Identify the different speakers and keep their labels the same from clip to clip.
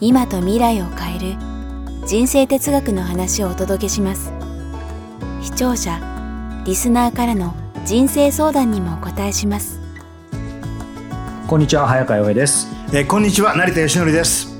Speaker 1: 今と未来を変える人生哲学の話をお届けします。視聴者リスナーからの人生相談にもお答えします。
Speaker 2: こんにちは早川洋平です。
Speaker 3: えーこんにちは成田義則です。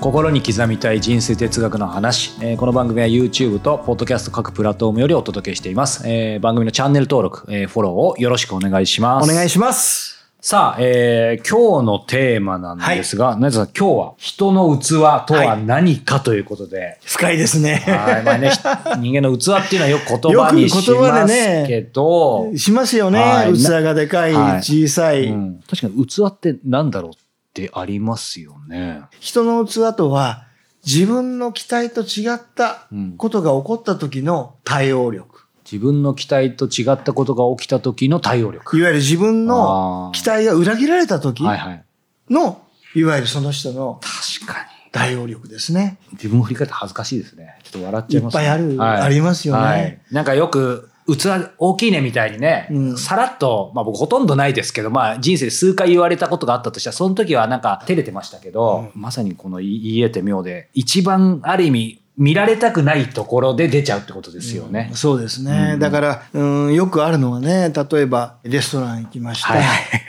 Speaker 2: 心に刻みたい人生哲学の話、えーこの番組は YouTube と Podcast 各プラットフォームよりお届けしています、えー番組のチャンネル登録、えーフォローをよろしくお願いします。
Speaker 3: お願いします
Speaker 2: さあ、えー今日のテーマなんですが、成田さん今日は人の器とは何かということで、
Speaker 3: 深いですね。
Speaker 2: はい。まあね、ひ 人間の器っていうのはよく言葉にしますけど、
Speaker 3: しますよね、
Speaker 2: はい。
Speaker 3: 器がでかい、
Speaker 2: はい。
Speaker 3: 小さい、
Speaker 2: うん。確かに器って何だろうってありますよね。
Speaker 3: 人の器とは自分の期待と違った
Speaker 2: うん。
Speaker 3: ことが起こった時の対応力、
Speaker 2: 自分の期待と違ったことが起きた時の対応力。
Speaker 3: いわゆる自分の期待が裏切られた時
Speaker 2: はいはい。
Speaker 3: の、いわゆるその人の
Speaker 2: 確かに。
Speaker 3: 対応力ですね。
Speaker 2: 自分を振り返って恥ずかしいですね。ちょっと笑っちゃいます、ね。
Speaker 3: いっぱいある
Speaker 2: はい
Speaker 3: ありますよね
Speaker 2: はいなんかよく、器大きいねみたいにね、
Speaker 3: うん
Speaker 2: さらっと、まあ僕ほとんどないですけど、まあ人生で数回言われたことがあったとしたら、その時はなんか照れてましたけど、まさにこの言えて妙で、一番ある意味見られたくないところで出ちゃうってことですよね。
Speaker 3: そうですね。
Speaker 2: うん
Speaker 3: だから、うん、よくあるのはね、例えばレストラン行きました。
Speaker 2: はい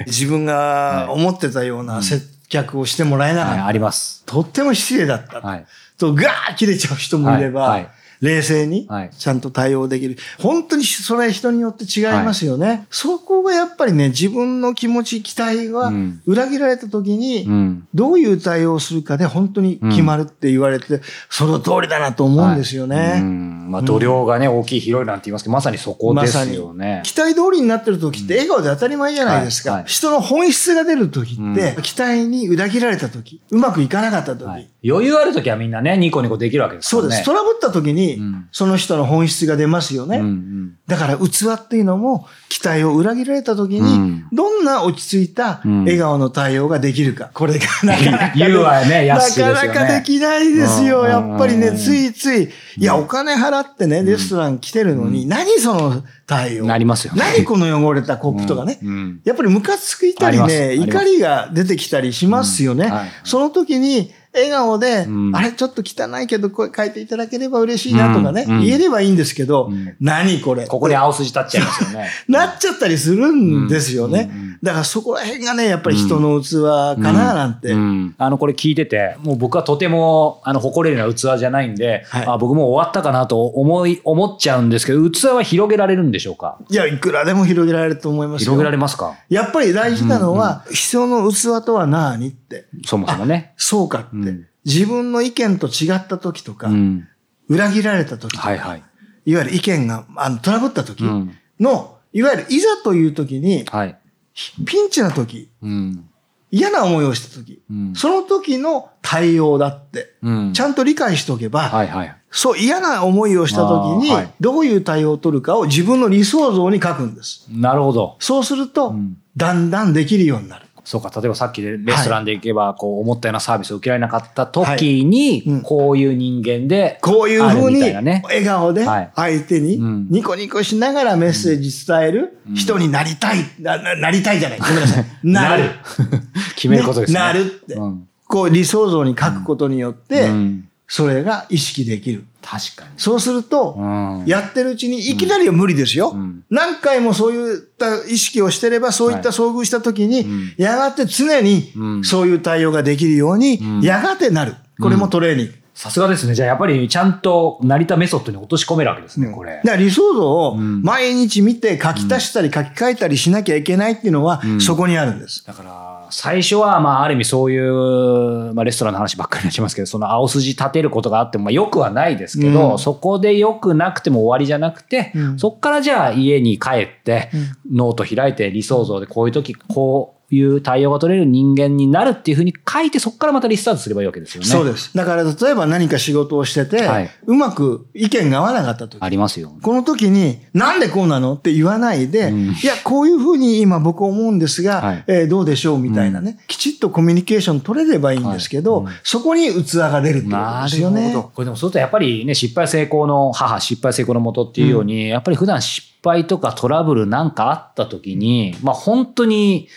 Speaker 3: 自分が思ってたような接客をしてもらえなかった。
Speaker 2: はい、あります。
Speaker 3: とっても失礼だった。
Speaker 2: はい。
Speaker 3: と、ガーッ切れちゃう人もいれば、
Speaker 2: はいはい
Speaker 3: 冷静に
Speaker 2: はい
Speaker 3: ちゃんと対応できる。本当にそれは人によって違いますよね。そこがやっぱりね、自分の気持ち、期待が
Speaker 2: うん
Speaker 3: 裏切られた時に、
Speaker 2: うん。
Speaker 3: どういう対応をするかで本当に決まるって言われて、その通りだなと思うんですよね。
Speaker 2: はいうんまあ、度量がね、大きい広いなんて言いますけど、まさにそこですよね。
Speaker 3: 期待通りになってる時って笑顔で当たり前じゃないですか。
Speaker 2: はいはい
Speaker 3: 人の本質が出る時って、
Speaker 2: う
Speaker 3: 期待に裏切られた時、うまくいかなかった時、
Speaker 2: はい余裕ある時はみんなね、ニコニコできるわけですからね。
Speaker 3: そうです。トラブった時に、
Speaker 2: うん。
Speaker 3: その人の本質が出ますよね。
Speaker 2: うんうん。
Speaker 3: だから器っていうのも期待を裏切られた時に、
Speaker 2: うん。
Speaker 3: どんな落ち着いた
Speaker 2: うん。
Speaker 3: 笑顔の対応ができるか。これがなかなか、
Speaker 2: 言うわね安い
Speaker 3: なかなかできないですよ。
Speaker 2: うん。
Speaker 3: やっぱりね、
Speaker 2: うん。
Speaker 3: ついつい、いや、お金払ってね、レストラン来てるのに、何その対応？
Speaker 2: なりますよね。
Speaker 3: 何この汚れたコップとかね？やっぱりムカついたりね、怒りが出てきたりしますよね。その時に、笑顔で、
Speaker 2: うん。
Speaker 3: あれちょっと汚いけど、これ書いていただければ嬉しいなとかね、
Speaker 2: うん。うん。
Speaker 3: 言えればいいんですけど、
Speaker 2: うん。
Speaker 3: 何これ。
Speaker 2: ここに青筋立っちゃいますよね。
Speaker 3: なっちゃったりするんですよね。
Speaker 2: うん。うん
Speaker 3: だからそこら辺がね、やっぱり人の器かななんて。
Speaker 2: うんあの、これ聞いてて、もう僕はとても、あの、誇れるような器じゃないんで、
Speaker 3: はい
Speaker 2: あ僕もう終わったかなと思い、思っちゃうんですけど、器は広げられるんでしょうか？
Speaker 3: いや、いくらでも広げられると思いますよ。
Speaker 2: 広げられますか？
Speaker 3: やっぱり大事なのは、人の器とは何って。
Speaker 2: そもそもね。
Speaker 3: そうかって、
Speaker 2: うん
Speaker 3: 自分の意見と違った時とか、
Speaker 2: うん。
Speaker 3: 裏切られた時とか、
Speaker 2: はいはい。
Speaker 3: いわゆる意見があのトラブった時
Speaker 2: うん
Speaker 3: の、いわゆるいざという時に、
Speaker 2: はい。
Speaker 3: ピンチな時、
Speaker 2: うん。
Speaker 3: 嫌な思いをした時、
Speaker 2: うん
Speaker 3: その時の対応だって、
Speaker 2: うん
Speaker 3: ちゃんと理解しておけば、
Speaker 2: はいはい。
Speaker 3: そう嫌な思いをした時にどういう対応を取るかを自分の理想像に書くんです。
Speaker 2: なるほど。
Speaker 3: そうすると、
Speaker 2: ん
Speaker 3: だんだんできるようになる。
Speaker 2: そうか、例えばさっきでレストランで行けば、こう思ったようなサービスを受けられなかった時に、
Speaker 3: うん
Speaker 2: こういう人間で、
Speaker 3: こういうふうに、笑顔で
Speaker 2: はい
Speaker 3: 相手に
Speaker 2: うん
Speaker 3: ニコニコしながらメッセージ伝える人になりたい。なななりたいじゃない。ごめんなさい。なる。
Speaker 2: 決めることですね。
Speaker 3: なるって。
Speaker 2: うん
Speaker 3: こう理想像に書くことによって、
Speaker 2: うん
Speaker 3: それが意識できる。
Speaker 2: 確かに。
Speaker 3: そうすると、
Speaker 2: うん
Speaker 3: やってるうちにいきなりは無理ですよ。
Speaker 2: ん
Speaker 3: 何回もそういった意識をしてれば、そういった遭遇した時に、
Speaker 2: ん
Speaker 3: やがて常に
Speaker 2: うん
Speaker 3: そういう対応ができるように、
Speaker 2: ん
Speaker 3: やがてなる。これもトレーニング。
Speaker 2: さすがですね。じゃあやっぱりちゃんと成田メソッドに落とし込めるわけですね、これ。
Speaker 3: だから理想像を
Speaker 2: ん
Speaker 3: 毎日見て書き足したり書き換えたりしなきゃいけないっていうのは、そこにあるんです。
Speaker 2: だから、最初は、まあ、ある意味そういう、まあ、レストランの話ばっかりになっちゃいますけど、その青筋立てることがあっても、まあ、良くはないですけど、
Speaker 3: うん
Speaker 2: そこで良くなくても終わりじゃなくて、
Speaker 3: うん
Speaker 2: そこからじゃあ家に帰って、ノート開いて理想像でこういう時、こういう対応が取れる人間になるっていうふうに書いて、そこからまたリスタートすればいいわけですよね。
Speaker 3: そうです。だから例えば何か仕事をしてて、
Speaker 2: はいう
Speaker 3: まく意見が合わなかった時
Speaker 2: ありますよ。
Speaker 3: この時に、なんでこうなのって言わないで、
Speaker 2: うん
Speaker 3: いや、こういうふうに今僕思うんですが、
Speaker 2: はい
Speaker 3: えーどうでしょうみたいなね、きちっとコミュニケーション取れればいいんですけど、
Speaker 2: はい
Speaker 3: そこに器が出るってこと
Speaker 2: な
Speaker 3: ですよね。
Speaker 2: るほど。これでもそうするとやっぱりね、失敗成功の母、失敗成功のもとっていうように、やっぱり普段失敗とかトラブルなんかあった時に、まあ本当に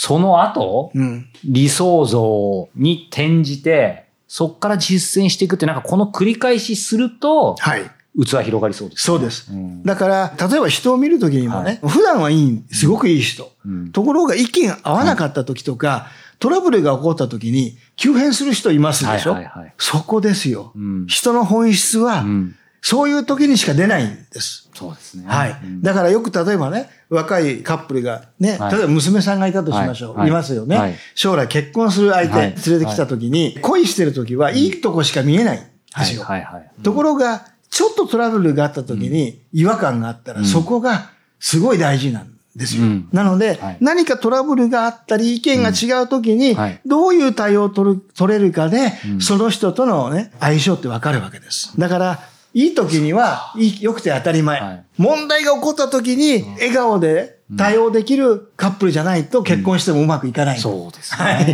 Speaker 2: その後、
Speaker 3: うん。
Speaker 2: 理想像に転じて、そこから実践していくって、なんかこの繰り返しすると、
Speaker 3: はい。
Speaker 2: 器広がりそうです、
Speaker 3: そうです。
Speaker 2: うん。
Speaker 3: だから、例えば人を見るときにもね、普段はいい、すごくいい人。
Speaker 2: うん。
Speaker 3: ところが意見合わなかった時とか、トラブルが起こった時に急変する人いますでしょ、
Speaker 2: はいはいはい。
Speaker 3: そこですよ、
Speaker 2: うん。
Speaker 3: 人の本質は、
Speaker 2: うん
Speaker 3: そういう時にしか出ないんです。
Speaker 2: そうですね。
Speaker 3: はい
Speaker 2: うん。
Speaker 3: だからよく例えばね、若いカップルがね、
Speaker 2: はい
Speaker 3: 例えば娘さんがいたとしましょう。
Speaker 2: はい
Speaker 3: いますよね、
Speaker 2: はい
Speaker 3: 将来結婚する相手
Speaker 2: はい
Speaker 3: 連れてきた時に、恋してる時はいいとこしか見えないんですよ。
Speaker 2: はいはいはい。
Speaker 3: ところが、ちょっとトラブルがあった時に違和感があったら、
Speaker 2: うん
Speaker 3: そこがすごい大事なんですよ。
Speaker 2: うん
Speaker 3: なので、
Speaker 2: はい
Speaker 3: 何かトラブルがあったり、意見が違う時に、どういう対応を取る取れるかで、
Speaker 2: うん
Speaker 3: その人とのね、相性ってわかるわけです。だから、いい時には、いい良くて当たり前。
Speaker 2: はい。
Speaker 3: 問題が起こった時に、笑顔で対応できるカップルじゃないと結婚してもうまくいかない。
Speaker 2: そうですね。
Speaker 3: はい。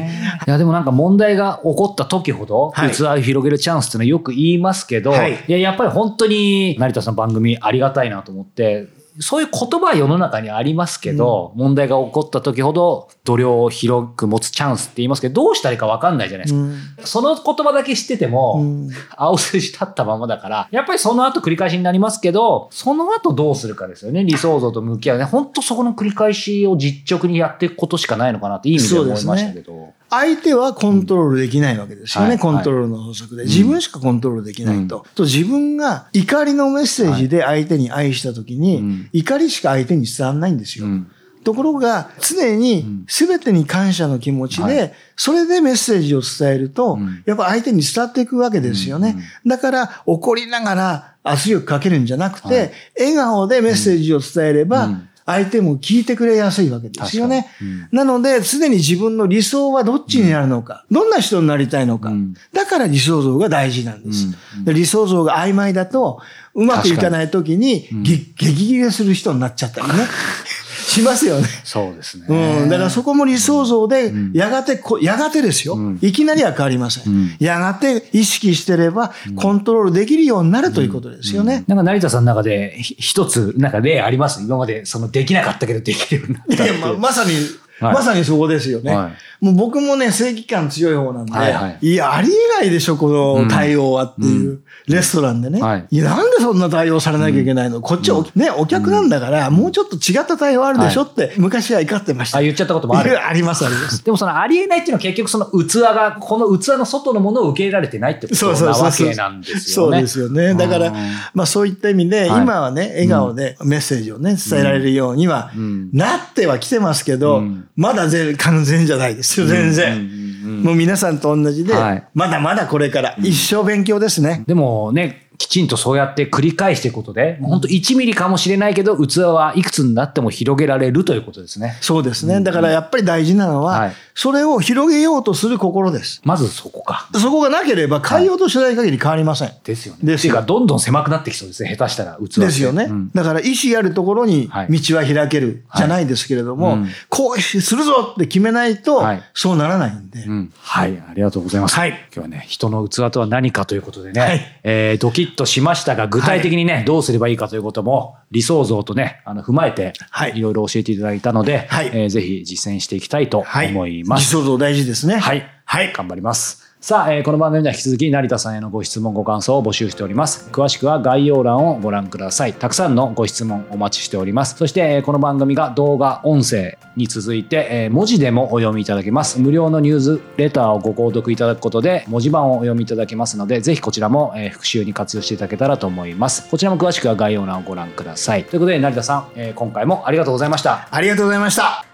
Speaker 2: い、や、でもなんか問題が起こった時ほど、
Speaker 3: はい。
Speaker 2: 器を広げるチャンスっていうのはよく言いますけど、
Speaker 3: はい。
Speaker 2: い、や、やっぱり本当に成田さんの番組ありがたいなと思って、そういう言葉は世の中にありますけど、問題が起こった時ほど度量を広く持つチャンスって言いますけど、どうしたらいいか分かんないじゃないですか。
Speaker 3: うん
Speaker 2: その言葉だけ知ってても、
Speaker 3: うん
Speaker 2: 青筋立ったままだから、やっぱりその後繰り返しになりますけど、その後どうするかですよね。理想像と向き合うね。本当そこの繰り返しを実直にやっていくことしかないのかなっていい意味で思いましたけど。
Speaker 3: 相手はコントロールできないわけですよね、
Speaker 2: はい
Speaker 3: コントロールの法則で。自分しかコントロールできないと。と自分が怒りのメッセージで相手に愛したときに、
Speaker 2: うん。
Speaker 3: 怒りしか相手に伝わらないんですよ。
Speaker 2: うん。
Speaker 3: ところが、常に全てに感謝の気持ちで、
Speaker 2: は
Speaker 3: それでメッセージを伝えると、
Speaker 2: うん。
Speaker 3: やっぱ相手に伝わっていくわけですよね。だから、怒りながら圧力かけるんじゃなくて、
Speaker 2: はい。
Speaker 3: 笑顔でメッセージを伝えれば、
Speaker 2: うん
Speaker 3: 相手も聞いてくれやすいわけですよね。
Speaker 2: うん。
Speaker 3: なので、常に自分の理想はどっちになるのか、どんな人になりたいのか、
Speaker 2: うん。
Speaker 3: だから理想像が大事なんです。理想像が曖昧だと、うまくいかないときに、激切れする人になっちゃったりね。しますよね。
Speaker 2: そうですね。
Speaker 3: うん。だからそこも理想像で
Speaker 2: ん、
Speaker 3: やがてこ、やがてですよ。
Speaker 2: うん
Speaker 3: いきなりは変わりません。
Speaker 2: うん
Speaker 3: やがて意識してれば、コントロールできるようになるということですよね。
Speaker 2: なんか成田さんの中でひ一つ、なんか例あります？今までそのできなかったけどできるようになったってい
Speaker 3: やままさに、
Speaker 2: はい。
Speaker 3: まさにそこですよね。
Speaker 2: は
Speaker 3: もう僕もね、正義感強い方なんで、
Speaker 2: はいはい。
Speaker 3: や、ありえないでしょ、この対応はっていう、レストランでね、
Speaker 2: はい。
Speaker 3: い。や、なんでそんな対応されなきゃいけないの、こっちはお、ね、お客なんだから、もうちょっと違った対応あるでしょって、昔は怒ってました。
Speaker 2: あ、言っちゃったこともある。
Speaker 3: あります、あります。
Speaker 2: でもそのありえないっていうのは結局その器が、この器の外のものを受け入れられてないってことなわ
Speaker 3: そうそう
Speaker 2: けなんですよね。
Speaker 3: そうですよね。だから
Speaker 2: うん、
Speaker 3: まあそういった意味で、
Speaker 2: はい。
Speaker 3: 今はね、笑顔でメッセージをね、伝えられるようには
Speaker 2: うん、
Speaker 3: なってはきてますけど、
Speaker 2: うん
Speaker 3: まだ全完全じゃないですよ、全然。
Speaker 2: うんうんうん
Speaker 3: もう皆さんと同じで、
Speaker 2: はい
Speaker 3: まだまだこれから一生勉強ですね。
Speaker 2: でもね、きちんとそうやって繰り返していくことで、もう本当1ミリかもしれないけど、器はいくつになっても広げられるということですね。
Speaker 3: そうですね。だからやっぱり大事なのは、
Speaker 2: はい
Speaker 3: それを広げようとする心です。
Speaker 2: まずそこか。
Speaker 3: そこがなければ変えようとしない限り変わりません。
Speaker 2: ですよね。
Speaker 3: ですよ
Speaker 2: っていうか、どんどん狭くなってきそうですね。下手したら器
Speaker 3: ですよね。
Speaker 2: うん
Speaker 3: だから意志あるところに
Speaker 2: はい
Speaker 3: 道は開けるじゃないですけれども、
Speaker 2: はいうん
Speaker 3: こうするぞって決めないと
Speaker 2: はい
Speaker 3: そうならないんで。
Speaker 2: うんはい、ありがとうございます。
Speaker 3: はい
Speaker 2: 今日はね、人の器とは何かということでね、
Speaker 3: はい
Speaker 2: えードキッとしましたが、具体的にね、どうすればいいかということも、理想像とね、あの踏まえて、
Speaker 3: はい
Speaker 2: いろいろ教えていただいたので、
Speaker 3: はい
Speaker 2: えーぜひ実践していきたいと
Speaker 3: はい。
Speaker 2: 思います。
Speaker 3: 理想像大事ですね。
Speaker 2: はい。
Speaker 3: はい。
Speaker 2: 頑張ります。さあ、えーこの番組では引き続き成田さんへのご質問、ご感想を募集しております。詳しくは概要欄をご覧ください。たくさんのご質問お待ちしております。そして、えーこの番組が動画、音声に続いて、えー文字でもお読みいただけます。無料のニュースレターをご購読いただくことで、文字版をお読みいただけますので、ぜひこちらも、え復習に活用していただけたらと思います。こちらも詳しくは概要欄をご覧ください。ということで、成田さん、え今回もありがとうございました。
Speaker 3: ありがとうございました。